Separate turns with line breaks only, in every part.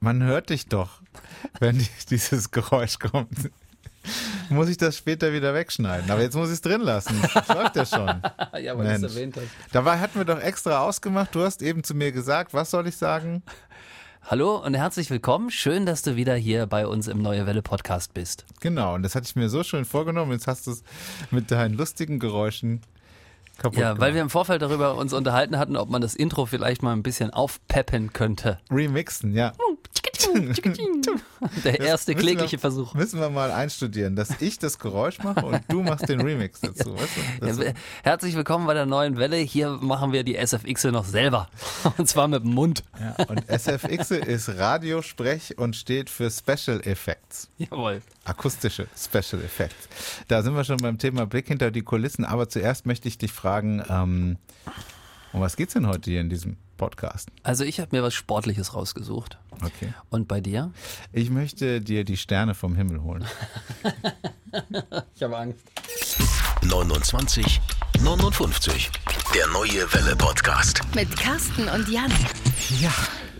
Man hört dich doch, wenn dieses Geräusch kommt. Muss ich das später wieder wegschneiden? Aber jetzt muss ich es drin lassen. Das läuft ja schon.
ja, weil du es erwähnt hast.
Dabei hatten wir doch extra ausgemacht. Du hast eben zu mir gesagt, was soll ich sagen?
Hallo und herzlich willkommen. Schön, dass du wieder hier bei uns im Neue Welle Podcast bist.
Genau, und das hatte ich mir so schön vorgenommen. Jetzt hast du es mit deinen lustigen Geräuschen kaputt
Ja,
gemacht.
weil wir im Vorfeld darüber uns unterhalten hatten, ob man das Intro vielleicht mal ein bisschen aufpeppen könnte.
Remixen, ja.
Der erste klägliche
wir,
Versuch.
Müssen wir mal einstudieren, dass ich das Geräusch mache und du machst den Remix dazu. Weißt du?
Ja, herzlich willkommen bei der neuen Welle. Hier machen wir die SFX noch selber. Und zwar mit dem Mund.
ja, und SFX ist Radiosprech und steht für Special Effects.
Jawohl.
Akustische Special Effects. Da sind wir schon beim Thema Blick hinter die Kulissen. Aber zuerst möchte ich dich fragen, ähm, um was geht's denn heute hier in diesem Podcast?
Also ich habe mir was Sportliches rausgesucht.
Okay.
Und bei dir?
Ich möchte dir die Sterne vom Himmel holen.
Ich habe Angst.
29 59. Der neue Welle Podcast.
Mit Carsten und Jan.
Ja.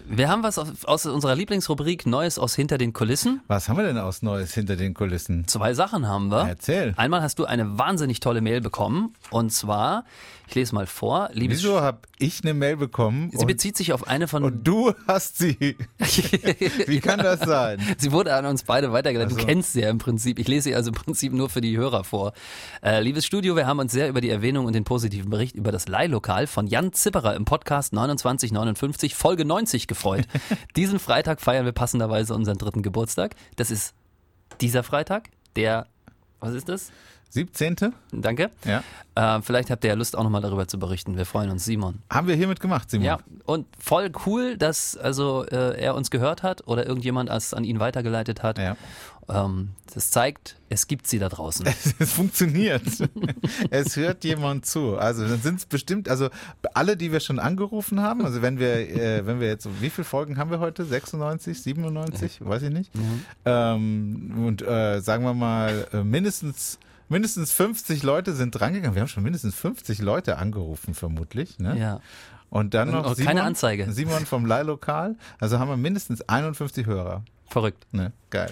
Wir haben was aus aus unserer Lieblingsrubrik Neues aus hinter den Kulissen.
Was haben wir denn aus Neues hinter den Kulissen?
Zwei Sachen haben wir.
Erzähl.
Einmal hast du eine wahnsinnig tolle Mail bekommen. Und zwar, ich lese mal vor, liebes
Wieso habe ich eine Mail bekommen
Sie bezieht sich auf eine von.
und du hast sie? Wie kann das sein?
Sie wurde an uns beide weitergeleitet.
Ach
Du kennst sie ja im Prinzip. Ich lese sie also im Prinzip nur für die Hörer vor. Äh, liebes Studio, wir haben uns sehr über die Erwähnung und den positiven Bericht über das Leihlokal von Jan Zipperer im Podcast 2959 Folge 90 gefreut. Diesen Freitag feiern wir passenderweise unseren dritten Geburtstag. Das ist dieser Freitag, der, was ist das?
17.
Danke.
Ja.
Äh, vielleicht habt ihr ja Lust auch nochmal darüber zu berichten. Wir freuen uns, Simon.
Haben wir hiermit gemacht, Simon.
Ja, und voll cool, dass also äh, er uns gehört hat oder irgendjemand es an ihn weitergeleitet hat.
Ja.
Ähm, das zeigt, es gibt sie da draußen.
Es funktioniert. es hört jemand zu. Also dann sind es bestimmt, also alle, die wir schon angerufen haben, also wenn wir, äh, wenn wir jetzt, wie viele Folgen haben wir heute? 96, 97? Weiß ich nicht. Ähm, und äh, sagen wir mal, äh, mindestens mindestens 50 Leute sind drangegangen. Wir haben schon mindestens 50 Leute angerufen, vermutlich. Ne?
Ja.
Und dann
Und
noch
auch keine Anzeige.
Simon vom Leihlokal. Also haben wir mindestens 51 Hörer.
Verrückt.
Ne? Geil.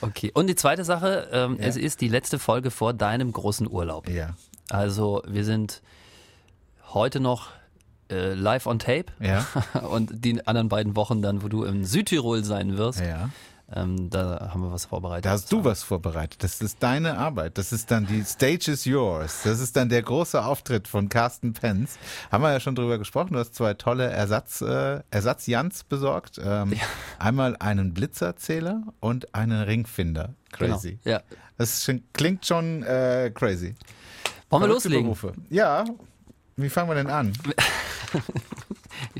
Okay. Und die zweite Sache, ähm,
Ja.
es ist die letzte Folge vor deinem großen Urlaub.
Ja.
Also wir sind heute noch äh, live on tape
Ja.
und die anderen beiden Wochen dann, wo du in Südtirol sein wirst,
Ja.
Ähm, da haben wir was vorbereitet.
Da hast du was vorbereitet. Das ist deine Arbeit. Das ist dann die Stage is yours. Das ist dann der große Auftritt von Carsten Penz. Haben wir ja schon drüber gesprochen. Du hast zwei tolle Ersatz, äh, Ersatz-Jans besorgt. Ähm, Einmal einen Blitzerzähler und einen Ringfinder.
Genau.
Crazy.
Ja.
Das schon, klingt schon äh, crazy.
Wollen wir loslegen?
Berufe. Ja. Wie fangen wir denn an?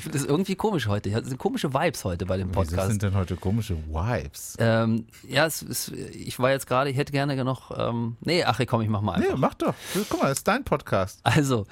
Finde das irgendwie komisch heute. Es sind komische Vibes heute bei dem Podcast.
sind denn heute komische Vibes?
Ähm, ja, es, es, ich war jetzt gerade, ich hätte gerne noch. Ähm, nee, ach komm, ich mach mal einfach.
Nee, mach doch. Guck mal, das ist dein Podcast.
Also,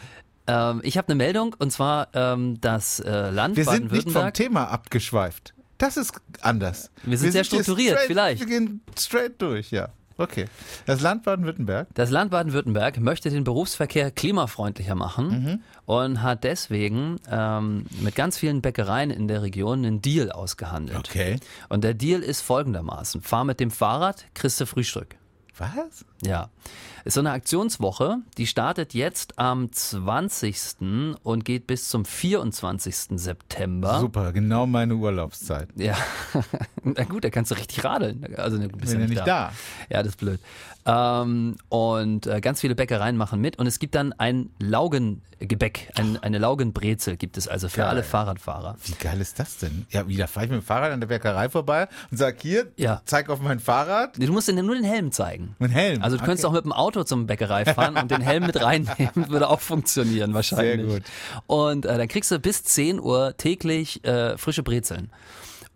ähm, ich habe eine Meldung und zwar ähm, das äh, Land
Wir sind nicht vom. Thema abgeschweift. Das ist anders.
Wir sind sehr
hier
strukturiert,
straight,
vielleicht.
Wir gehen straight durch, ja. Okay. Das Land Baden-Württemberg.
Das Land Baden-Württemberg möchte den Berufsverkehr klimafreundlicher machen
Mhm.
und hat deswegen ähm, mit ganz vielen Bäckereien in der Region einen Deal ausgehandelt.
Okay.
Und der Deal ist folgendermaßen: Fahr mit dem Fahrrad, kriegst du Frühstück.
Was?
Ja. Ist so eine Aktionswoche, die startet jetzt am 20. und geht bis zum 24. September.
Super, genau meine Urlaubszeit.
Ja, na gut, da kannst du richtig radeln. Also du bist
Bin
ja
ja
nicht
nicht da.
Ja, das ist blöd. Ähm, und äh, ganz viele Bäckereien machen mit und es gibt dann ein Laugengebäck, ein, eine Laugenbrezel gibt es also für
Geil.
alle Fahrradfahrer.
Wie geil ist das denn? Ja, wieder fahre ich mit dem Fahrrad an der Bäckerei vorbei und sag hier,
Ja.
zeig auf mein Fahrrad.
Du musst dir nur den Helm zeigen.
Ein Helm.
Also du könntest auch
Okay.
mit dem Auto zum Bäckerei fahren und den Helm mit reinnehmen, würde auch funktionieren wahrscheinlich.
Sehr gut.
Und äh, dann kriegst du bis 10 Uhr täglich äh, frische Brezeln.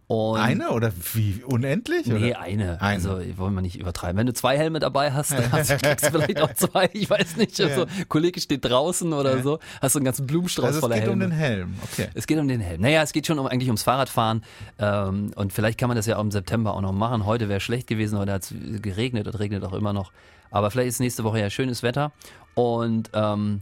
Und
Eine oder wie? Unendlich?
Nee, eine.
Eine.
Also wollen wir nicht übertreiben. Wenn du zwei Helme dabei hast, dann hast du, kriegst du vielleicht auch zwei. Ich weiß nicht. Also, Kollege steht draußen oder so, hast du einen ganzen Blumenstrauß
Also es
voller
geht um
Helme.
den Helm. Okay.
es geht um den Helm. Naja, es geht schon um, eigentlich ums Fahrradfahren. Ähm, und vielleicht kann man das ja auch im September auch noch machen. Heute wäre schlecht gewesen, heute hat es geregnet und regnet auch immer noch. Aber vielleicht ist nächste Woche ja schönes Wetter. Und ähm,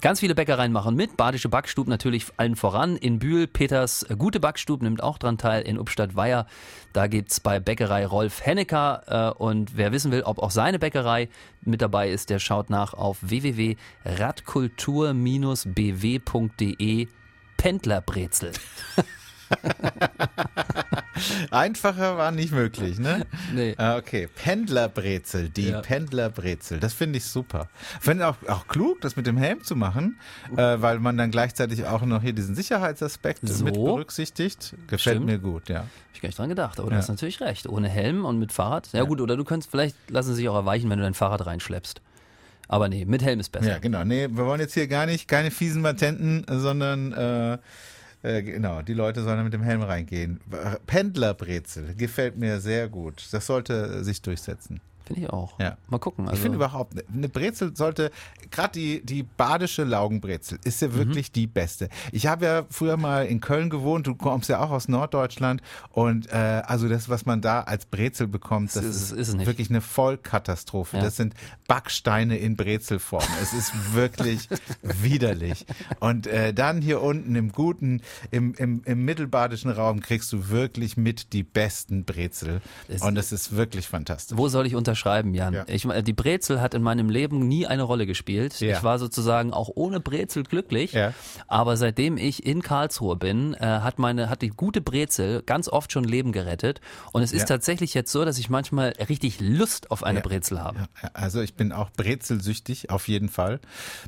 Ganz viele Bäckereien machen mit. Badische Backstub natürlich allen voran. In Bühl, Peters äh, Gute Backstub nimmt auch dran teil. In Upstadt-Weiher, da gibt's bei Bäckerei Rolf Hennecker. Äh, und wer wissen will, ob auch seine Bäckerei mit dabei ist, der schaut nach auf www.radkultur-bw.de Pendlerbrezel.
Einfacher war nicht möglich, ne?
Nee.
Ah, Okay, Pendlerbrezel, die
Ja.
Pendlerbrezel, das finde ich super. Finde auch, auch klug, das mit dem Helm zu machen, äh, weil man dann gleichzeitig auch noch hier diesen Sicherheitsaspekt
So.
mit berücksichtigt. Gefällt
Stimmt.
mir gut, ja.
Hab ich gar nicht dran gedacht, aber du
Ja.
hast natürlich recht. Ohne Helm und mit Fahrrad. Ja, gut, oder du könntest, vielleicht lassen sie sich auch erweichen, wenn du dein Fahrrad reinschleppst. Aber nee, mit Helm ist besser.
Ja, genau. Nee, wir wollen jetzt hier gar nicht, keine fiesen Patenten, sondern äh, äh, genau, die Leute sollen mit dem Helm reingehen. Pendlerbrezel, gefällt mir sehr gut. Das sollte sich durchsetzen.
Finde ich auch.
Ja.
Mal gucken.
Ich
Also,
finde überhaupt, eine Brezel sollte, gerade die, die badische Laugenbrezel ist
Mhm.
ja wirklich die beste. Ich habe ja früher mal in Köln gewohnt, du kommst ja auch aus Norddeutschland und äh, also das, was man da als Brezel bekommt, das
ist-
ist,
ist nicht.
wirklich eine Vollkatastrophe.
Ja.
Das sind Backsteine in Brezelform. es ist wirklich widerlich. Und äh, dann hier unten im guten, im, im, im mittelbadischen Raum kriegst du wirklich mit die besten Brezel.
Es-
und es ist wirklich fantastisch.
Wo soll ich unterschreiben, Jan?
Ja.
Ich, die Brezel hat in meinem Leben nie eine Rolle gespielt.
Ja.
Ich war sozusagen auch ohne Brezel glücklich.
Ja.
Aber seitdem ich in Karlsruhe bin, äh, hat meine, hat die gute Brezel ganz oft schon Leben gerettet. Und es ist tatsächlich jetzt so, dass ich manchmal richtig Lust auf eine. Brezel habe.
Also ich bin auch brezelsüchtig, auf jeden Fall.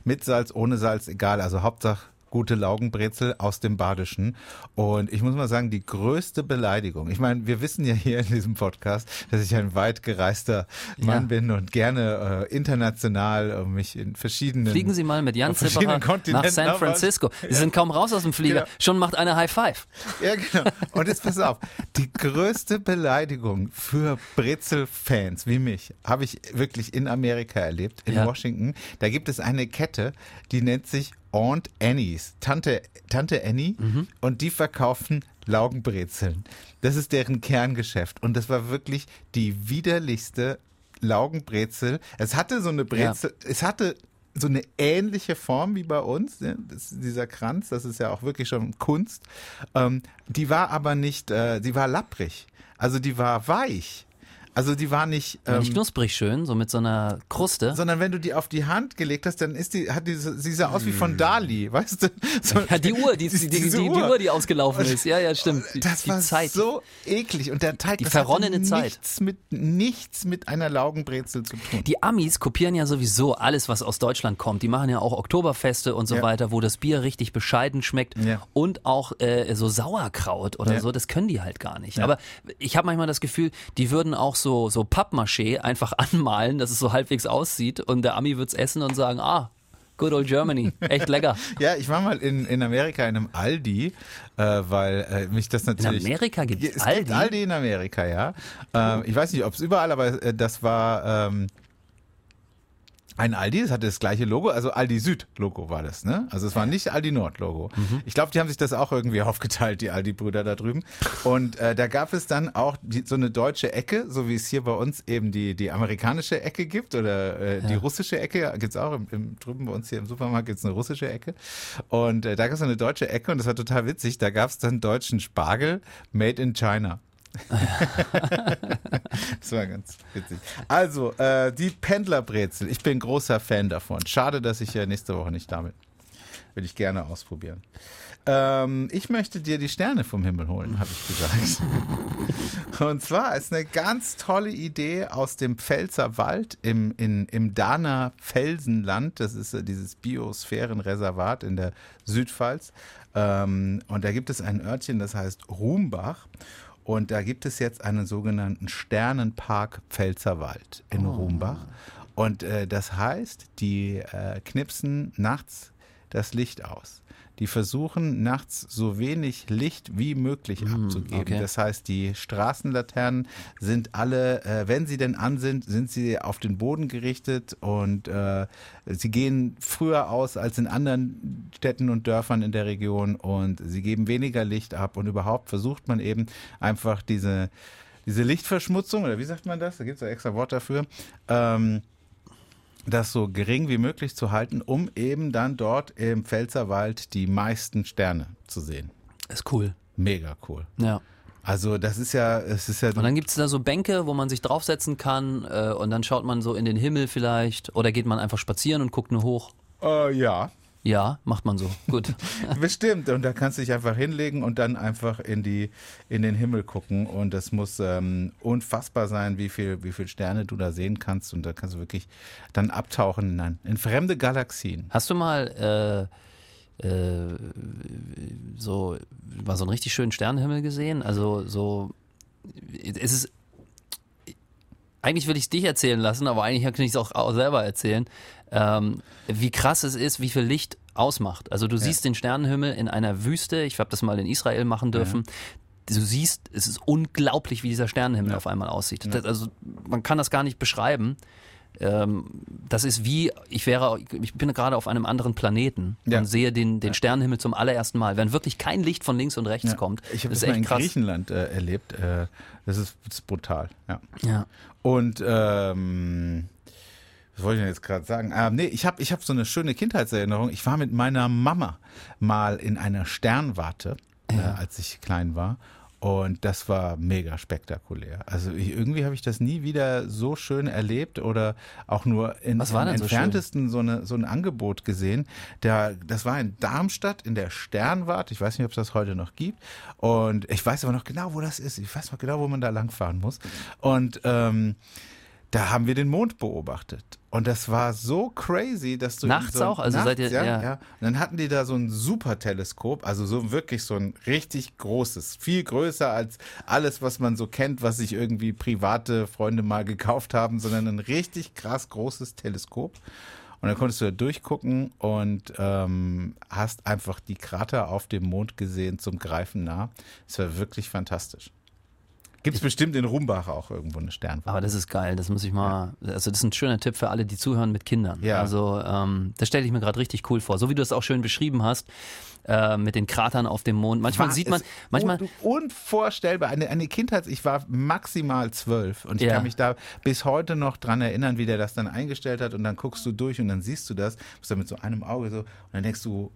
Mit Salz, ohne Salz, egal. Also Hauptsache gute Laugenbrezel aus dem Badischen. Und ich muss mal sagen, die größte Beleidigung. Ich meine, wir wissen ja hier in diesem Podcast, dass ich ein weit gereister Mann
Ja.
bin und gerne äh, international äh, mich in verschiedenen
Fliegen Sie mal mit Jan Zipperer nach San Francisco. Sie sind kaum raus aus dem Flieger.
Genau.
Schon macht einer High Five.
Ja, genau. Und jetzt pass auf, die größte Beleidigung für Brezel-Fans wie mich habe ich wirklich in Amerika erlebt, in
Ja.
Washington. Da gibt es eine Kette, die nennt sich Aunt Annie's, Tante, Tante Annie,
Mhm.
und die verkaufen Laugenbrezeln. Das ist deren Kerngeschäft. Und das war wirklich die widerlichste Laugenbrezel. Es hatte so eine Brezel, es hatte so eine ähnliche Form wie bei uns, ne? dieser Kranz, das ist ja auch wirklich schon Kunst. Ähm, die war aber nicht, äh, die war lapprig. Also die war weich. Also die war nicht, ähm,
nicht knusprig schön, so mit so einer Kruste.
sondern wenn du die auf die Hand gelegt hast, dann ist die, hat diese, sie sah aus wie von Dali, weißt du? So,
ja, die Uhr, die, die, die, die, die Uhr, die ausgelaufen ist. Ja, ja, stimmt. Die,
das
die
war
Zeit.
so eklig und der Teig,
Die verronnene Zeit.
nichts mit nichts mit einer Laugenbrezel zu tun.
Die Amis kopieren ja sowieso alles, was aus Deutschland kommt. Die machen ja auch Oktoberfeste und so
Ja.
weiter, wo das Bier richtig bescheiden schmeckt.
Ja.
Und auch äh, so Sauerkraut oder
Ja.
so, das können die halt gar nicht. Aber ich habe manchmal das Gefühl, die würden auch so, so Pappmaché einfach anmalen, dass es so halbwegs aussieht und der Ami wird's essen und sagen, ah, good old Germany, echt lecker.
Ja, ich war mal in, in Amerika in einem Aldi, äh, weil äh, mich das natürlich.
Amerika gibt's
es
Aldi?
Gibt Aldi in Amerika, ja. Ähm, ich weiß nicht, ob es überall, aber äh, das war ähm, ein Aldi, es hatte das gleiche Logo, also Aldi Süd Logo war das, ne? Also es war nicht Aldi Nord Logo.
Mhm.
Ich glaube, die haben sich das auch irgendwie aufgeteilt, die Aldi Brüder da drüben. Und äh, da gab es dann auch die, so eine deutsche Ecke, so wie es hier bei uns eben die die amerikanische Ecke gibt oder äh, die russische Ecke gibt's auch im, im drüben bei uns hier im Supermarkt gibt's eine russische Ecke. Und äh, da gab's eine deutsche Ecke und das war total witzig. Da gab's dann deutschen Spargel made in China. das war ganz witzig. Also, äh, die Pendlerbrezel. Ich bin großer Fan davon. Schade, dass ich ja nächste Woche nicht damit. Will ich gerne ausprobieren. Ähm, ich möchte dir die Sterne vom Himmel holen, habe ich gesagt. Und zwar ist eine ganz tolle Idee aus dem Pfälzer Wald im, in, im Dahner Felsenland. Das ist äh, dieses Biosphärenreservat in der Südpfalz. Ähm, und da gibt es ein Örtchen, das heißt Rumbach. Und da gibt es jetzt einen sogenannten Sternenpark Pfälzerwald in Rumbach. Und äh, das heißt, die äh, knipsen nachts das Licht aus. Die versuchen nachts so wenig Licht wie möglich abzugeben.
okay.
Das heißt, die Straßenlaternen sind alle, äh, wenn sie denn an sind, sind sie auf den Boden gerichtet und äh, sie gehen früher aus als in anderen Städten und Dörfern in der Region und sie geben weniger Licht ab und überhaupt versucht man eben einfach diese, diese Lichtverschmutzung, oder wie sagt man das? Da gibt es ja extra Wort dafür. Ähm, das so gering wie möglich zu halten, um eben dann dort im Pfälzerwald die meisten Sterne zu sehen.
Ist cool.
Mega cool.
Ja.
Also das ist ja, es ist ja.
Und dann gibt es da so Bänke, wo man sich draufsetzen kann äh, und dann schaut man so in den Himmel vielleicht oder geht man einfach spazieren und guckt nur hoch.
Äh, ja,
Ja, macht man so. Gut.
bestimmt. Und da kannst du dich einfach hinlegen und dann einfach in die in den Himmel gucken. Und das muss ähm, unfassbar sein, wie viel wie viel Sterne du da sehen kannst. Und da kannst du wirklich dann abtauchen in, in fremde Galaxien.
Hast du mal äh, äh, so mal so einen richtig schönen Sternenhimmel gesehen? Also so es ist eigentlich würde ich es dich erzählen lassen, aber eigentlich kann ich es auch, auch selber erzählen, ähm, wie krass es ist, wie viel Licht ausmacht. Also du siehst den Sternenhimmel in einer Wüste. Ich habe das mal in Israel machen dürfen. Du siehst, es ist unglaublich, wie dieser Sternenhimmel auf einmal aussieht. Das, also man kann das gar nicht beschreiben. Ähm, das ist wie, ich wäre, ich bin gerade auf einem anderen Planeten
Ja.
und sehe den, den Sternenhimmel zum allerersten Mal, wenn wirklich kein Licht von links und rechts kommt.
Ich habe
das
das, mal in
krass.
Griechenland äh, erlebt. Äh, das, ist, das ist brutal. Ja.
Ja.
Und ähm, was wollte ich denn jetzt gerade sagen? Ah, nee, ich habe ich hab so eine schöne Kindheitserinnerung. Ich war mit meiner Mama mal in einer Sternwarte, äh, als ich klein war. Und das war mega spektakulär. Also ich, irgendwie habe ich das nie wieder so schön erlebt oder auch nur in,
Was war
im
denn so
entferntesten so, eine, so ein Angebot gesehen. Der, das war in Darmstadt in der Sternwarte. Ich weiß nicht, ob es das heute noch gibt. Und ich weiß aber noch genau, wo das ist. Ich weiß noch genau, wo man da langfahren muss. Und ähm, da haben wir den Mond beobachtet. Und das war so crazy, dass du.
Nachts
so
auch? Also seid ihr-
ja,
ja.
ja. Und dann hatten die da so ein super Teleskop, also so wirklich so ein richtig großes, viel größer als alles, was man so kennt, was sich irgendwie private Freunde mal gekauft haben, sondern ein richtig krass großes Teleskop. Und dann konntest du da durchgucken und ähm, hast einfach die Krater auf dem Mond gesehen zum Greifen nah. Es war wirklich fantastisch. Gibt es bestimmt in Rumbach auch irgendwo eine Sternwarte.
Aber das ist geil, das muss ich mal, also das ist ein schöner Tipp für alle, die zuhören mit Kindern.
Ja.
Also ähm, das stelle ich mir gerade richtig cool vor. So wie du es auch schön beschrieben hast, äh, mit den Kratern auf dem Mond. Manchmal
War
sieht man, manchmal,
un unvorstellbar. Eine, eine Kindheit, ich war maximal zwölf und ich
Ja.
kann mich da bis heute noch dran erinnern, wie der das dann eingestellt hat und dann guckst du durch und dann siehst du das, bist dann mit so einem Auge so und dann denkst du,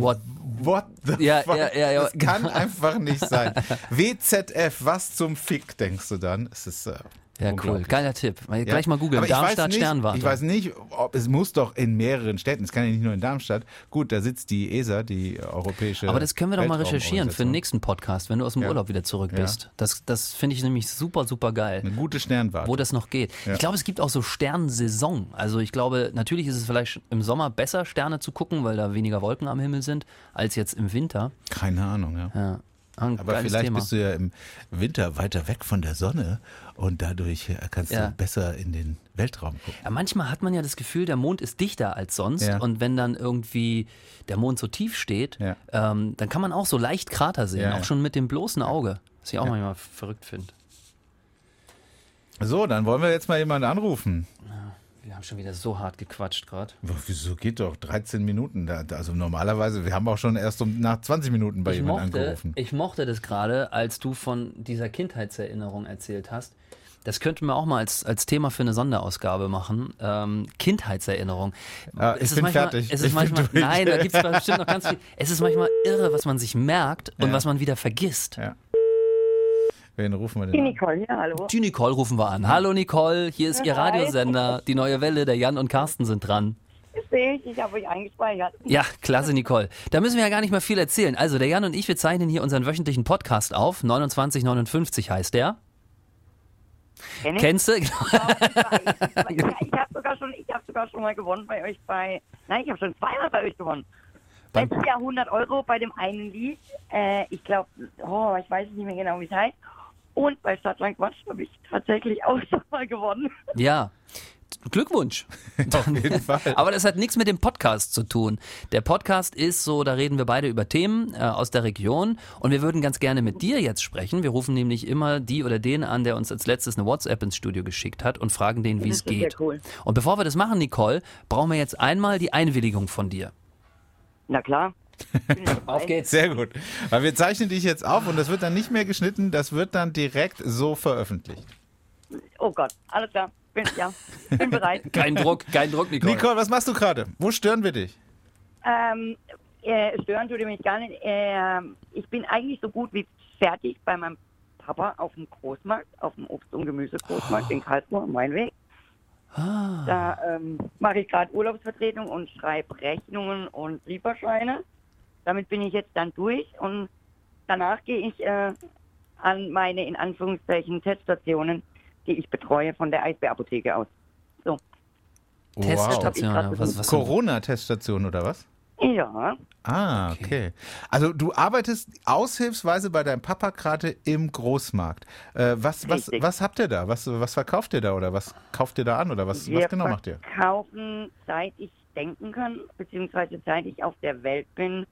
what,
what the
Ja,
fuck?
ja, ja, ja.
Das kann einfach nicht sein. WZF, was zum Fick, denkst du dann? Es ist äh,
ja cool, geiler Tipp. Mal
Ja.
Gleich mal googeln,
Aber ich weiß
Darmstadt
nicht,
Sternwarte.
Ich weiß nicht, ob es muss doch in mehreren Städten, es kann ja nicht nur in Darmstadt. Gut, da sitzt die ESA, die europäische
Aber das können wir doch mal recherchieren für den nächsten Podcast, wenn du aus dem
Ja.
Urlaub wieder zurück
Ja.
bist. Das, das finde ich nämlich super, super geil.
Eine gute Sternwarte.
wo das noch geht.
Ja.
Ich glaube, es gibt auch so Sternsaison. Also ich glaube, natürlich ist es vielleicht im Sommer besser, Sterne zu gucken, weil da weniger Wolken am Himmel sind, als jetzt im Winter.
Keine Ahnung, ja.
Ja. Ein
Aber vielleicht
Thema.
bist du ja im Winter weiter weg von der Sonne und dadurch äh, kannst
Ja.
du besser in den Weltraum gucken.
Ja, manchmal hat man ja das Gefühl, der Mond ist dichter als sonst.
Ja.
Und wenn dann irgendwie der Mond so tief steht,
Ja.
ähm, dann kann man auch so leicht Krater sehen,
Ja,
auch
ja.
schon mit dem bloßen Auge. Was ich auch manchmal verrückt finde.
So, dann wollen wir jetzt mal jemanden anrufen.
Wir haben schon wieder so hart gequatscht gerade.
Wieso geht doch 13 Minuten? Da, also normalerweise, wir haben auch schon erst um nach 20 Minuten bei
Ich
jemandem
mochte,
angerufen.
ich mochte das gerade, als du von dieser Kindheitserinnerung erzählt hast. Das könnten wir auch mal als, als Thema für eine Sonderausgabe machen. Ähm, Kindheitserinnerung.
Ja, ich
es ist
bin
manchmal,
fertig.
Es ist
Ich
manchmal, nein, da gibt es bestimmt noch ganz viel. Es ist manchmal irre, was man sich merkt und
Ja.
was man wieder vergisst.
Ja. Wen rufen wir
Die
denn an?
Nicole, ja, hallo.
Die Nicole rufen wir an. Hallo Nicole, hier ist Ihr
Hi.
Radiosender. Die neue Welle, der Jan und Carsten sind dran.
Das sehe ich, ich habe euch eingespeichert.
Ja, klasse, Nicole. Da müssen wir ja gar nicht mehr viel erzählen. Also, der Jan und ich, wir zeichnen hier unseren wöchentlichen Podcast auf. 2959 heißt der.
Kenn ich?
Kennst du?
ja, ich habe sogar, schon- ich hab sogar schon mal gewonnen bei euch bei. Nein, ich habe schon zweimal bei euch gewonnen. Letztes Jahr 100 Euro bei dem einen Lied. Äh, ich glaube, oh, ich weiß nicht mehr genau, wie es heißt. Und bei Stadtland Quatsch habe ich tatsächlich auch schon mal gewonnen.
Ja. Glückwunsch.
Auf jeden Fall.
Aber das hat nichts mit dem Podcast zu tun. Der Podcast ist so, da reden wir beide über Themen äh, aus der Region und wir würden ganz gerne mit dir jetzt sprechen. Wir rufen nämlich immer die oder den an, der uns als letztes eine WhatsApp ins Studio geschickt hat und fragen den, wie es
ist ja
geht.
cool.
Und bevor wir das machen, Nicole, brauchen wir jetzt einmal die Einwilligung von dir.
Na klar. Ich dabei.
geht's.
Sehr gut. Weil wir zeichnen dich jetzt auf und das wird dann nicht mehr geschnitten, das wird dann direkt so veröffentlicht.
Oh Gott, alles klar. bin, ja, bin bereit.
Kein Druck, kein Druck, Nicole.
Nicole, was machst du gerade? Wo stören wir dich?
Ähm, äh, stören tut ihr mich gar nicht. Äh, ich bin eigentlich so gut wie fertig bei meinem Papa auf dem Großmarkt, auf dem Obst- und Gemüsegroßmarkt in Karlsruhe, am Mainweg.
Ah.
Da ähm, mache ich gerade Urlaubsvertretung und schreibe Rechnungen und Lieferscheine. Damit bin ich jetzt dann durch und danach gehe ich äh, an meine in Anführungszeichen Teststationen, die ich betreue von der Eisbärapotheke aus. So,
Teststation,
Wow.
ja, was, was
Corona-Teststation oder was?
ja,
Ah,
Okay.
okay. Also du arbeitest aushilfsweise bei deinem Papa gerade im Großmarkt. Äh, was, was,
Richtig.
was habt ihr da? Was, was verkauft ihr da oder was kauft ihr da an oder was,
wir
was genau macht ihr?
verkaufen, seit ich denken kann, beziehungsweise seit ich auf der Welt bin,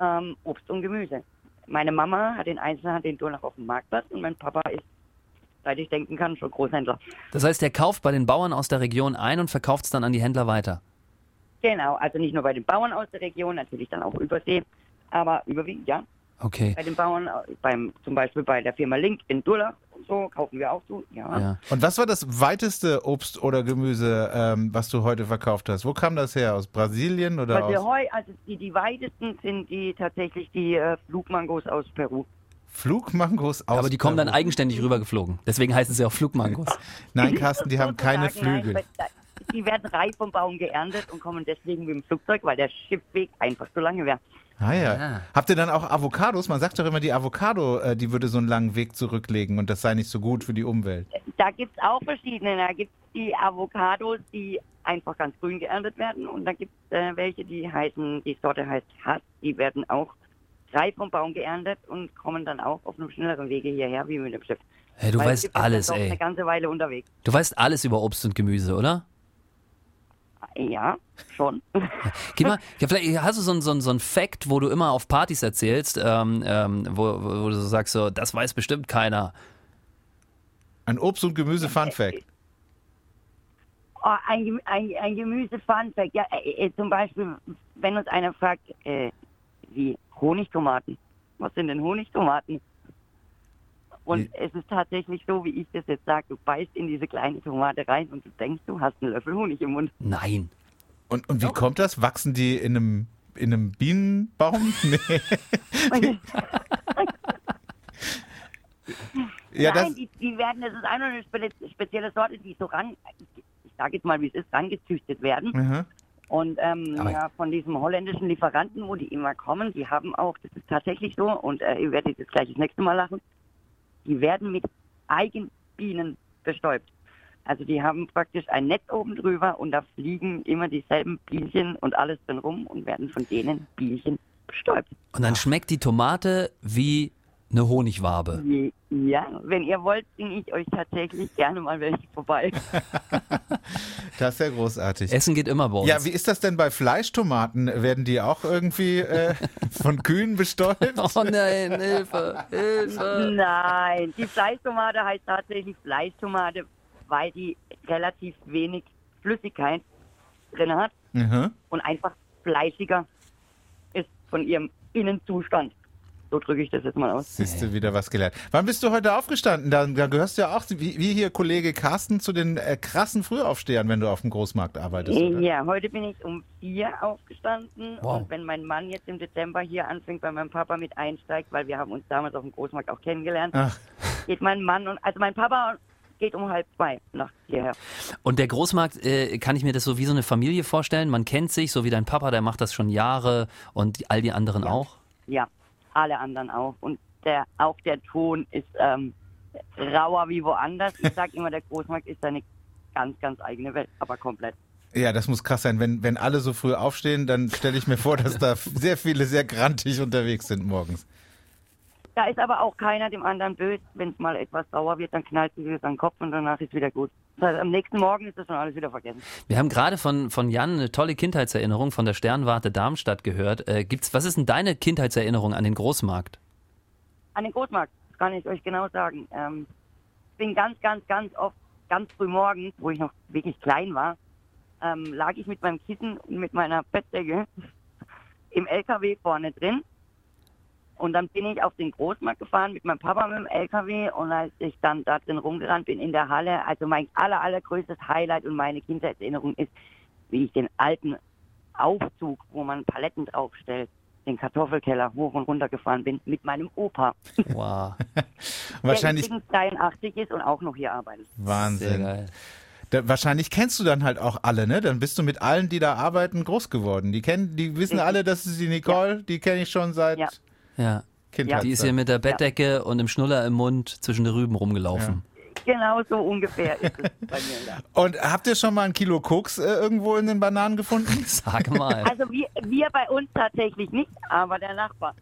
ähm, Obst und Gemüse. Meine Mama hat den Einzelhandel in Durlach auf dem Marktplatz und mein Papa ist, seit ich denken kann, schon Großhändler.
Das heißt, der kauft bei den Bauern aus der Region ein und verkauft es dann an die Händler weiter.
Genau, also nicht nur bei den Bauern aus der Region, natürlich dann auch übersee, aber überwiegend ja.
Okay.
Bei den Bauern, beim, zum Beispiel bei der Firma Link in Durlach und so, kaufen wir auch zu, ja.
Ja.
Und was war das weiteste Obst oder Gemüse, ähm, was du heute verkauft hast? Wo kam das her? Aus Brasilien oder
Was wir
aus
heu, also die, die weitesten sind die tatsächlich die äh, Flugmangos aus Peru.
Flugmangos aus
Aber die kommen dann eigenständig rübergeflogen. Deswegen heißen sie auch Flugmangos.
Nein, Carsten, die haben keine Flügel.
Nein, weil die werden reif vom Baum geerntet und kommen deswegen mit dem Flugzeug, weil der Schiffweg einfach zu lange wäre.
Ah ja.
Ah.
Habt ihr dann auch Avocados? Man sagt doch immer, die Avocado, äh, die würde so einen langen Weg zurücklegen und das sei nicht so gut für die Umwelt.
Da gibt es auch verschiedene. Da gibt es die Avocados, die einfach ganz grün geerntet werden. Und dann gibt es äh, welche, die heißen, die Sorte heißt Hass. Die werden auch reif vom Baum geerntet und kommen dann auch auf einem schnelleren Wege hierher, wie mit dem Schiff.
Hey, du
Weil
weißt alles, ey.
eine ganze Weile unterwegs.
Du weißt alles über Obst und Gemüse, oder?
Ja, schon.
Gib mal, ja, vielleicht hast du so ein, so so ein Fact, wo du immer auf Partys erzählst, ähm, ähm, wo, wo du so sagst, so, das weiß bestimmt keiner.
Ein Obst- und Gemüse-Fun Fact.
Oh, ein, ein, ein Gemüse-Funfact. Ja, äh, äh, zum Beispiel, wenn uns einer fragt, äh, wie Honigtomaten. Was sind denn Honigtomaten? Und
Wie-
es ist tatsächlich so, wie ich das jetzt sage. Du beißt in diese kleine Tomate rein und du denkst, du hast einen Löffel Honig im Mund.
Nein.
Und, und wie kommt das? Wachsen die in einem, in einem Bienenbaum? Nee. ja,
Nein,
das,
die, die werden, das ist eine spe- spezielle Sorte, die so ran, ich sage jetzt mal, wie es ist, rangezüchtet werden.
Mhm.
Und ähm, ja, von diesem holländischen Lieferanten, wo die immer kommen, die haben auch, das ist tatsächlich so, und äh, ihr werdet jetzt gleich das nächste Mal lachen, die werden mit Eigenbienen bestäubt. Also die haben praktisch ein Netz oben drüber und da fliegen immer dieselben Bienchen und alles drin rum und werden von denen Bienchen bestäubt.
Und dann schmeckt die Tomate wie eine Honigwabe.
Ja, wenn ihr wollt, bringe ich euch tatsächlich gerne mal welche vorbei.
das ist ja großartig.
Essen geht immer bei uns.
Ja, wie ist das denn bei Fleischtomaten? Werden die auch irgendwie äh, von Kühen bestäubt?
oh nein, Hilfe, Hilfe.
Nein, die Fleischtomate heißt tatsächlich Fleischtomate, weil die relativ wenig Flüssigkeit drin hat
Mhm.
und einfach fleischiger ist von ihrem Innenzustand. So drücke ich das jetzt mal aus.
Siehst du wieder was gelernt. Wann bist du heute aufgestanden? Da, da gehörst du ja auch, wie, wie hier Kollege Carsten, zu den äh, krassen Frühaufstehern, wenn du auf dem Großmarkt arbeitest. Oder?
Ja, heute bin ich um vier aufgestanden
Wow.
und wenn mein Mann jetzt im Dezember hier anfängt, bei meinem Papa mit einsteigt, weil wir haben uns damals auf dem Großmarkt auch kennengelernt,
Ach,
geht mein Mann und also mein Papa geht um halb zwei nachts hierher.
Und der Großmarkt, äh, kann ich mir das so wie so eine Familie vorstellen? Man kennt sich, so wie dein Papa, der macht das schon Jahre und die, all die anderen auch.
Ja, alle anderen auch. Und der, auch der Ton ist ähm, rauer wie woanders. Ich sag immer, der Großmarkt ist eine ganz, ganz eigene Welt, aber komplett.
ja, das muss krass sein. Wenn, wenn alle so früh aufstehen, dann stelle ich mir vor, dass da sehr viele sehr grantig unterwegs sind morgens.
Da ist aber auch keiner dem anderen böse. Wenn es mal etwas sauer wird, dann knallt sie wieder seinen Kopf und danach ist wieder gut. Das heißt, am nächsten Morgen ist das schon alles wieder vergessen.
Wir haben gerade von, von Jan eine tolle Kindheitserinnerung von der Sternwarte Darmstadt gehört. Äh, gibt's, was ist denn deine Kindheitserinnerung an den Großmarkt?
An den Großmarkt, das kann ich euch genau sagen. Ähm, ich bin ganz, ganz, ganz oft, ganz früh morgens, wo ich noch wirklich klein war, ähm, lag ich mit meinem Kissen und mit meiner Bettdecke im LKW vorne drin Und dann bin ich auf den Großmarkt gefahren mit meinem Papa mit dem LKW und als ich dann da drin rumgerannt bin in der Halle, also mein aller, allergrößtes Highlight und meine Kindheitserinnerung ist, wie ich den alten Aufzug, wo man Paletten draufstellt, den Kartoffelkeller hoch und runter gefahren bin mit meinem Opa,
Wow,
Wahrscheinlich
der übrigens 83 ist und auch noch hier arbeitet.
Wahnsinn. Da, wahrscheinlich kennst du dann halt auch alle, ne? Dann bist du mit allen, die da arbeiten, groß geworden. Die kennen, die wissen alle, das ist die Nicole, die kenne ich schon seit
Ja.
Ja,
Kindheit.
die ist hier mit der Bettdecke und dem Schnuller im Mund zwischen den Rüben rumgelaufen.
Genau so ungefähr ist es bei mir. Ja.
Und habt ihr schon mal ein Kilo Koks äh, irgendwo in den Bananen gefunden?
Sag mal.
Also wir, wir bei uns tatsächlich nicht, aber der Nachbar.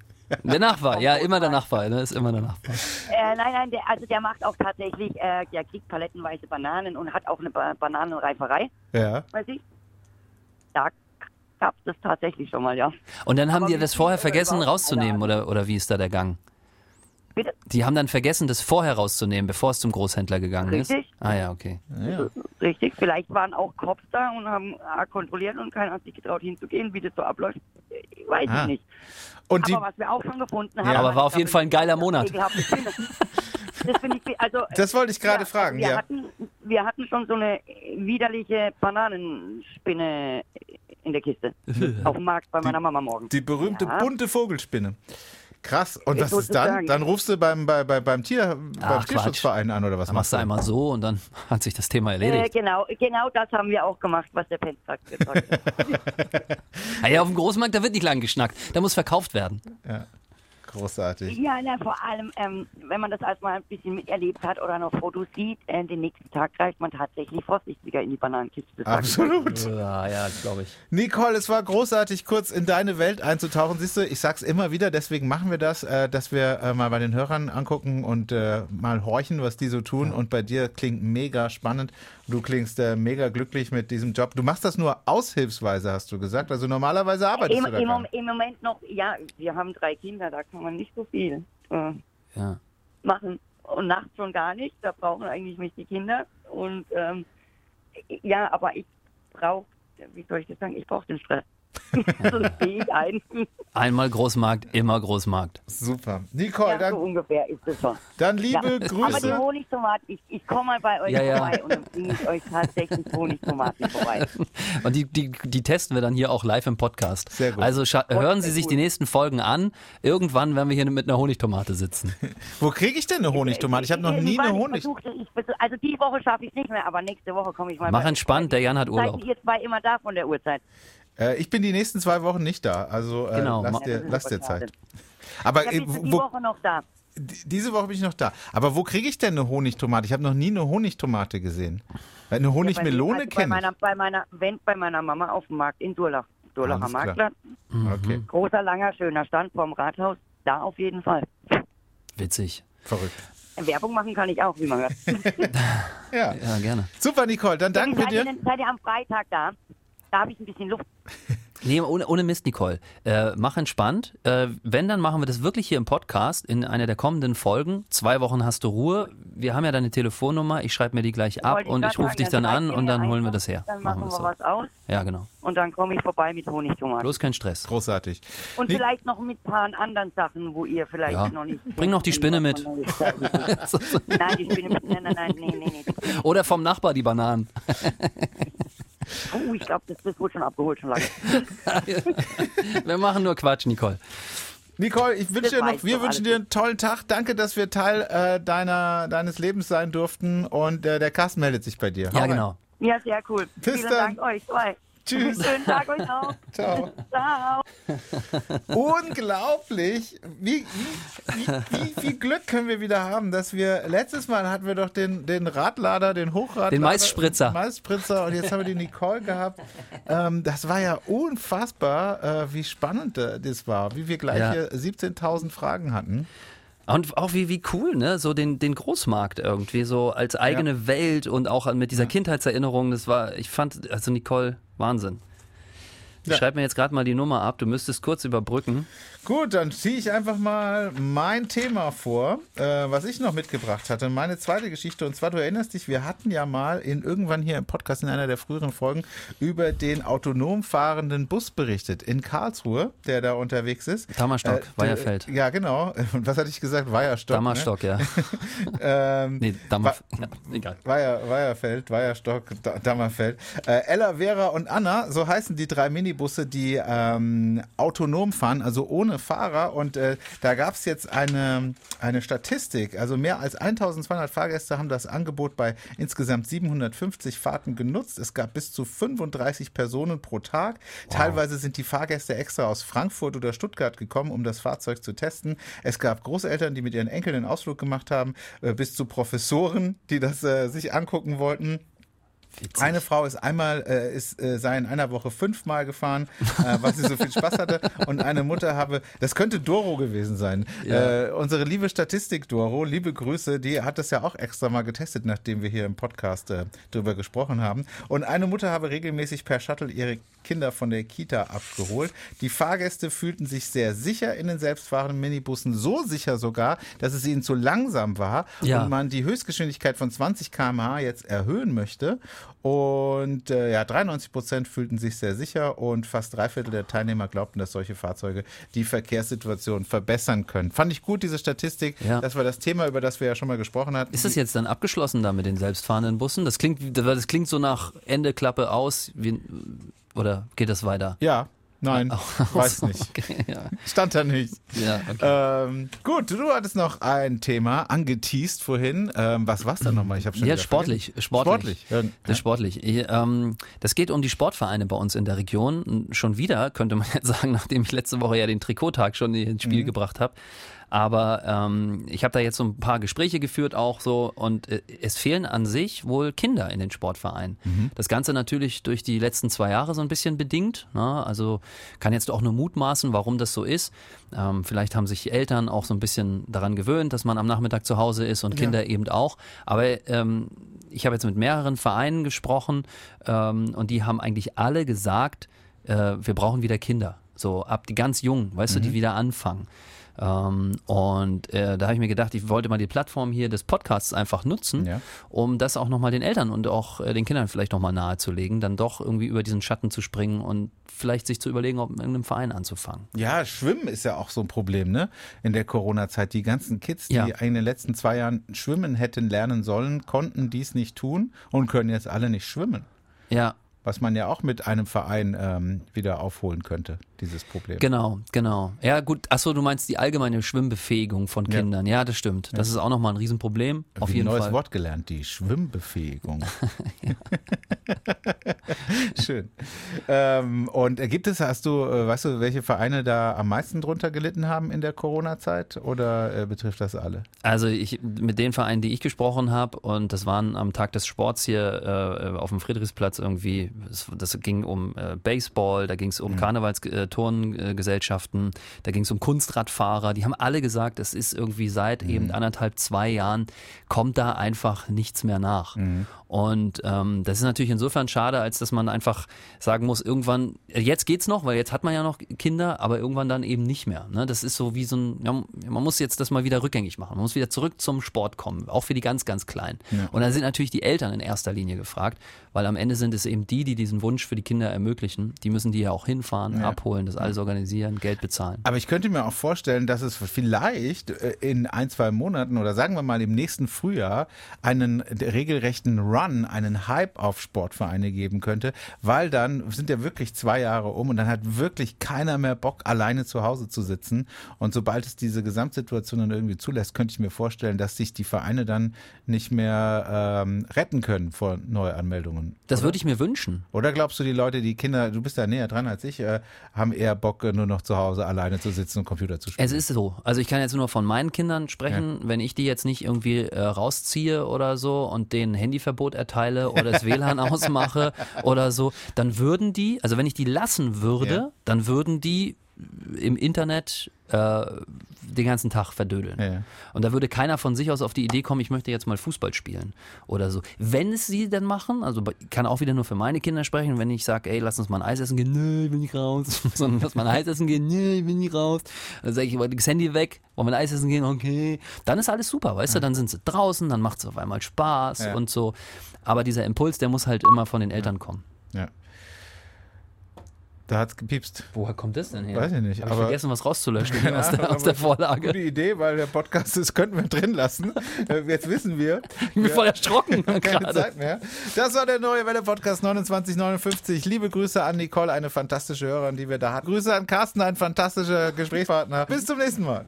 Der Nachbar, ja, immer der Nachbar, ne? Ist immer der Nachbar.
Äh, nein, nein, der, also der macht auch tatsächlich, äh, der kriegt palettenweise Bananen und hat auch eine ba Bananenreiferei,
Ja.
weiß ich. Da gab es das tatsächlich schon mal, ja.
Und dann haben
Aber
die das vorher vergessen rauszunehmen, oder, oder wie ist da der Gang?
Bitte?
Die haben dann vergessen, das vorher rauszunehmen, bevor es zum Großhändler gegangen
Richtig.
ist? Ah ja, okay.
ja.
Richtig, vielleicht waren auch Cops da und haben äh, kontrolliert und keiner hat sich getraut hinzugehen, wie das so abläuft. Ich weiß
Ah.
ich nicht.
Und die,
aber was wir auch schon gefunden haben.
Aber war auf jeden
glaube,
Fall ein geiler Monat.
Das ich, also.
das wollte ich gerade
ja,
fragen,
wir
ja.
Hatten, wir hatten schon so eine widerliche Bananenspinne in der Kiste. auf dem Markt bei meiner Mama morgen.
Die berühmte
Ja.
bunte Vogelspinne. Krass. Und
Ich
was ist dann?
sozusagen.
Dann rufst du beim, bei, bei, beim, Tier, beim
Ach,
Tierschutzverein an oder was
Dann machst du einmal so und dann hat sich das Thema
Äh,
erledigt.
genau, genau das haben wir auch gemacht, was der Penz gesagt hat.
Ah ja, auf dem Großmarkt, da wird nicht lang geschnackt. Da muss verkauft werden.
Ja. Großartig.
Ja, na, vor allem, ähm, wenn man das erstmal ein bisschen miterlebt hat oder noch Fotos sieht, äh, den nächsten Tag greift man tatsächlich vorsichtiger in die Bananenkiste.
Absolut.
Ja, ja, glaube ich.
Nicole, es war großartig, kurz in deine Welt einzutauchen. Siehst du, ich sag's immer wieder, deswegen machen wir das, äh, dass wir äh, mal bei den Hörern angucken und äh, mal horchen, was die so tun. Und bei dir klingt mega spannend. Du klingst äh, mega glücklich mit diesem Job. Du machst das nur aushilfsweise, hast du gesagt. Also normalerweise arbeitest
Im,
du da
im, Mom-. Im Moment noch, ja, wir haben drei Kinder, da kann man nicht so viel äh,
Ja.
machen. Und nachts schon gar nicht, da brauchen eigentlich mich die Kinder. Und ähm, ja, aber ich brauche, wie soll ich das sagen, ich brauche den Stress. Sonst gehe ich ein.
Einmal Großmarkt, immer Großmarkt.
Super. Nicole,
Ja, so
dann,
ungefähr ist es schon.
dann liebe
Ja. Aber die
Grüße.
Honigtomaten, ich, ich komme mal bei euch
Ja, ja.
vorbei und dann bringe ich euch tatsächlich Honigtomaten vorbei.
Und die, die, die testen wir dann hier auch live im Podcast.
Sehr gut.
Also hören Sie sich
gut.
die nächsten Folgen an. Irgendwann werden wir hier mit einer Honigtomate sitzen.
Wo kriege ich denn eine Honigtomate? Ich habe noch nie eine
Irgendwann,
Honig.
Ich versuchte, ich versuch, also die Woche schaffe ich es nicht mehr, aber nächste Woche komme ich mal.
Mach
bei euch
entspannt, der Jan hat Urlaub.
Seid ihr zwei immer da von der Uhrzeit?
Äh, ich bin die nächsten zwei Wochen nicht da. Also äh,
Genau.
lass
Ja,
dir,
ist
lass
aber
dir
schade.
Zeit. Aber
Ja,
äh,
du die
wo,
Woche noch da?
Diese Woche bin ich noch da. Aber wo kriege ich denn eine Honigtomate? Ich habe noch nie eine Honigtomate gesehen. Weil Eine Honigmelone
also bei
kenne
meiner, bei meiner, wenn bei meiner Mama auf dem Markt in Durlach. Durlacher. Marktplatz.
ich. Okay,
Großer, langer, schöner Stand vorm Rathaus. Da auf jeden Fall.
Witzig.
verrückt.
Werbung machen kann ich auch, wie man hört.
Ja.
Ja, gerne.
Super, Nicole. Dann danken wir
seid, ihr
dir.
seid ihr am Freitag da? Da habe ich ein bisschen Luft.
Nee, ohne, ohne Mist, Nicole. Äh, mach entspannt. Äh, wenn, dann machen wir das wirklich hier im Podcast in einer der kommenden Folgen. Zwei Wochen hast du Ruhe. Wir haben ja deine Telefonnummer. Ich schreibe mir die gleich ab
Wollte
und ich rufe dich dann
reicht
an und dann holen wir das her.
Dann machen wir
das so.
was aus
Ja, genau.
und dann komme ich vorbei mit Honigtomaten.
Bloß kein Stress.
Großartig.
Und
Ni-
vielleicht noch mit ein paar anderen Sachen, wo ihr vielleicht
Ja.
noch nicht.
Bring noch die Spinne mit.
nein, die Spinne mit. Nein, nein, nein, nee, nee, nee.
Oder vom Nachbar die Bananen.
Oh, ich glaube, das, das wurde schon abgeholt schon lange.
Wir machen nur Quatsch, Nicole.
Nicole, ich wünsche dir noch, wir wünschen dir einen tollen Tag. Danke, dass wir Teil äh, deiner, deines Lebens sein durften. Und äh, der Carsten meldet sich bei dir. Hau
Ja,
rein.
genau.
Ja, sehr cool.
Bis
Vielen
dann.
Dank euch zwei.
Tschüss.
Schönen Tag euch noch.
Ciao.
Ciao.
Unglaublich. Wie, wie, wie, wie viel Glück können wir wieder haben, dass wir, letztes Mal hatten wir doch den, den Radlader, den Hochradlader.
Den Maisspritzer.
Maisspritzer und jetzt haben wir die Nicole gehabt. Ähm, das war ja unfassbar, äh, wie spannend äh, das war, wie wir gleich
Ja.
hier 17.000 Fragen hatten.
Und auch wie, wie cool, ne? So den, den Großmarkt irgendwie, so als eigene Welt und auch mit dieser Kindheitserinnerung. Das war, ich fand, also Nicole, Wahnsinn. Ich
Ja.
schreibe mir jetzt gerade mal die Nummer ab. Du müsstest kurz überbrücken.
Gut, dann ziehe ich einfach mal mein Thema vor, äh, was ich noch mitgebracht hatte. Meine zweite Geschichte. Und zwar, du erinnerst dich, wir hatten ja mal in irgendwann hier im Podcast in einer der früheren Folgen über den autonom fahrenden Bus berichtet in Karlsruhe, der da unterwegs ist.
Dammerstock,
Äh,
Weiherfeld.
Ja, genau. Und was hatte ich gesagt? Weierstock.
Dammerstock, ja.
Ne? Ähm,
Nee, Dammer. Ja, egal.
Weiher, Weierfeld, Weierstock, Da- Dammerfeld. Äh, Ella, Vera und Anna, so heißen die drei Minibusse, die ähm, autonom fahren, also ohne Fahrer. Und äh, da gab es jetzt eine, eine Statistik. Also mehr als 1200 Fahrgäste haben das Angebot bei insgesamt 750 Fahrten genutzt. Es gab bis zu 35 Personen pro Tag. Teilweise sind die Fahrgäste extra aus Frankfurt oder Stuttgart gekommen, um das Fahrzeug zu testen. Es gab Großeltern, die mit ihren Enkeln einen Ausflug gemacht haben, äh, bis zu Professoren, die das äh, sich angucken wollten.
Witzig.
Eine Frau ist einmal, äh, ist, äh, sei in einer Woche fünfmal gefahren, äh, weil sie so viel Spaß hatte. Und eine Mutter habe, das könnte Doro gewesen sein.
Ja.
Äh, unsere liebe Statistik Doro, liebe Grüße, die hat das ja auch extra mal getestet, nachdem wir hier im Podcast äh, drüber gesprochen haben. Und eine Mutter habe regelmäßig per Shuttle ihre Kinder von der Kita abgeholt. Die Fahrgäste fühlten sich sehr sicher in den selbstfahrenden Minibussen, so sicher sogar, dass es ihnen zu langsam war
Ja.
und man die Höchstgeschwindigkeit von 20 km/h jetzt erhöhen möchte. Und äh, ja, 93 Prozent fühlten sich sehr sicher und fast drei Viertel der Teilnehmer glaubten, dass solche Fahrzeuge die Verkehrssituation verbessern können. Fand ich gut, diese Statistik.
Ja.
Das war das Thema, über das wir ja schon mal gesprochen hatten.
Ist das jetzt dann abgeschlossen da mit den selbstfahrenden Bussen? Das klingt, das klingt so nach Ende Klappe aus. Wie, oder geht das weiter?
Ja, nein, weiß nicht.
Okay, ja.
Stand da nicht.
ja, okay.
Ähm, gut, du hattest noch ein Thema angeteased vorhin. Ähm, was war's denn nochmal? Ich habe schon
Ja, sportlich, sportlich.
Sportlich. Ja.
Sportlich. Ich, ähm, das geht um die Sportvereine bei uns in der Region. Schon wieder, könnte man jetzt sagen, nachdem ich letzte Woche ja den Trikottag schon ins Spiel gebracht habe. Aber ähm, ich habe da jetzt so ein paar Gespräche geführt auch so und äh, es fehlen an sich wohl Kinder in den Sportvereinen. Das Ganze natürlich durch die letzten zwei Jahre so ein bisschen bedingt. Ne? Also kann jetzt auch nur mutmaßen, warum das so ist. Ähm, vielleicht haben sich Eltern auch so ein bisschen daran gewöhnt, dass man am Nachmittag zu Hause ist und Kinder eben auch. Aber ähm, ich habe jetzt mit mehreren Vereinen gesprochen ähm, und die haben eigentlich alle gesagt, äh, wir brauchen wieder Kinder. So ab die ganz jungen, weißt du, die wieder anfangen. Ähm, und äh, da habe ich mir gedacht, ich wollte mal die Plattform hier des Podcasts einfach nutzen,
Ja.
um das auch nochmal den Eltern und auch äh, den Kindern vielleicht nochmal nahezulegen, dann doch irgendwie über diesen Schatten zu springen und vielleicht sich zu überlegen, ob in irgendeinem Verein anzufangen.
Ja, Schwimmen ist ja auch so ein Problem, ne? In der Corona-Zeit. Die ganzen Kids, die
Ja.
in den letzten zwei Jahren schwimmen hätten lernen sollen, konnten dies nicht tun und können jetzt alle nicht schwimmen.
Ja,
Was man ja auch mit einem Verein ähm, wieder aufholen könnte, dieses Problem.
Genau, genau. Ja, gut. Achso, du meinst die allgemeine Schwimmbefähigung von
Ja.
Kindern. Ja, das stimmt. Das ist auch nochmal ein Riesenproblem. Auf
Wie ein
jeden
neues
Fall.
Wort gelernt, die Schwimmbefähigung. Schön. Ähm, und gibt es, hast du, äh, weißt du, welche Vereine da am meisten drunter gelitten haben in der Corona-Zeit oder äh, betrifft das alle?
Also ich mit den Vereinen, die ich gesprochen habe, und das waren am Tag des Sports hier äh, auf dem Friedrichsplatz irgendwie, das, das ging um äh, Baseball, da ging es um Karnevalsturngesellschaften, da ging es um Kunstradfahrer, die haben alle gesagt, es ist irgendwie seit eben anderthalb, zwei Jahren, kommt da einfach nichts mehr nach. Und ähm, das ist natürlich insofern schade, als dass man einfach sagen muss, irgendwann, jetzt geht's noch, weil jetzt hat man ja noch Kinder, aber irgendwann dann eben nicht mehr. Ne? Das ist so wie so ein, ja, man muss jetzt das mal wieder rückgängig machen. Man muss wieder zurück zum Sport kommen, auch für die ganz, ganz Kleinen. Und da sind natürlich die Eltern in erster Linie gefragt, weil am Ende sind es eben die, die diesen Wunsch für die Kinder ermöglichen. Die müssen die ja auch hinfahren, abholen, das alles organisieren, Geld bezahlen.
Aber ich könnte mir auch vorstellen, dass es vielleicht äh, in ein, zwei Monaten oder sagen wir mal im nächsten Frühjahr einen regelrechten Run, einen Hype auf Sportvereine geben könnte, weil dann sind ja wirklich zwei Jahre um und dann hat wirklich keiner mehr Bock, alleine zu Hause zu sitzen. Und sobald es diese Gesamtsituation dann irgendwie zulässt, könnte ich mir vorstellen, dass sich die Vereine dann nicht mehr ähm, retten können vor Neuanmeldungen.
Das würde ich mir wünschen.
Oder glaubst du, die Leute, die Kinder, du bist da näher dran als ich, äh, haben eher Bock, nur noch zu Hause alleine zu sitzen und Computer zu spielen?
Es ist so. Also ich kann jetzt nur von meinen Kindern sprechen. Wenn ich die jetzt nicht irgendwie äh, rausziehe oder so und denen Handyverbot erteile oder das WLAN ausmache oder so, dann würden die, also wenn ich die lassen würde,
Ja.
dann würden die im Internet äh, den ganzen Tag verdödeln.
Ja.
Und da würde keiner von sich aus auf die Idee kommen, ich möchte jetzt mal Fußball spielen oder so. Wenn es sie denn machen, also ich kann auch wieder nur für meine Kinder sprechen, wenn ich sage, ey, lass uns mal ein Eis essen gehen, nö, ich will nicht raus, sondern lass mal ein Eis essen gehen, nö, ich will nicht raus. Dann sage ich, das Handy weg, wollen wir ein Eis essen gehen, okay. Dann ist alles super, weißt du, dann sind sie draußen, dann macht es auf einmal Spaß
Ja.
und so. Aber dieser Impuls, der muss halt immer von den Eltern kommen.
ja. Da hat's gepiepst.
Woher kommt das denn her?
Weiß ich nicht,
Hab ich
aber-
vergessen, was rauszulöschen
Keine
aus, der, aus der Vorlage.
Gute Idee, weil der Podcast ist, könnten wir drin lassen. Äh, Jetzt wissen wir.
Ich bin voll erschrocken
Keine
gerade.
Zeit mehr. Das war der neue Welle Podcast 2959. Liebe Grüße an Nicole, eine fantastische Hörerin, die wir da hatten. Grüße an Carsten, ein fantastischer Gesprächspartner. Bis zum nächsten Mal.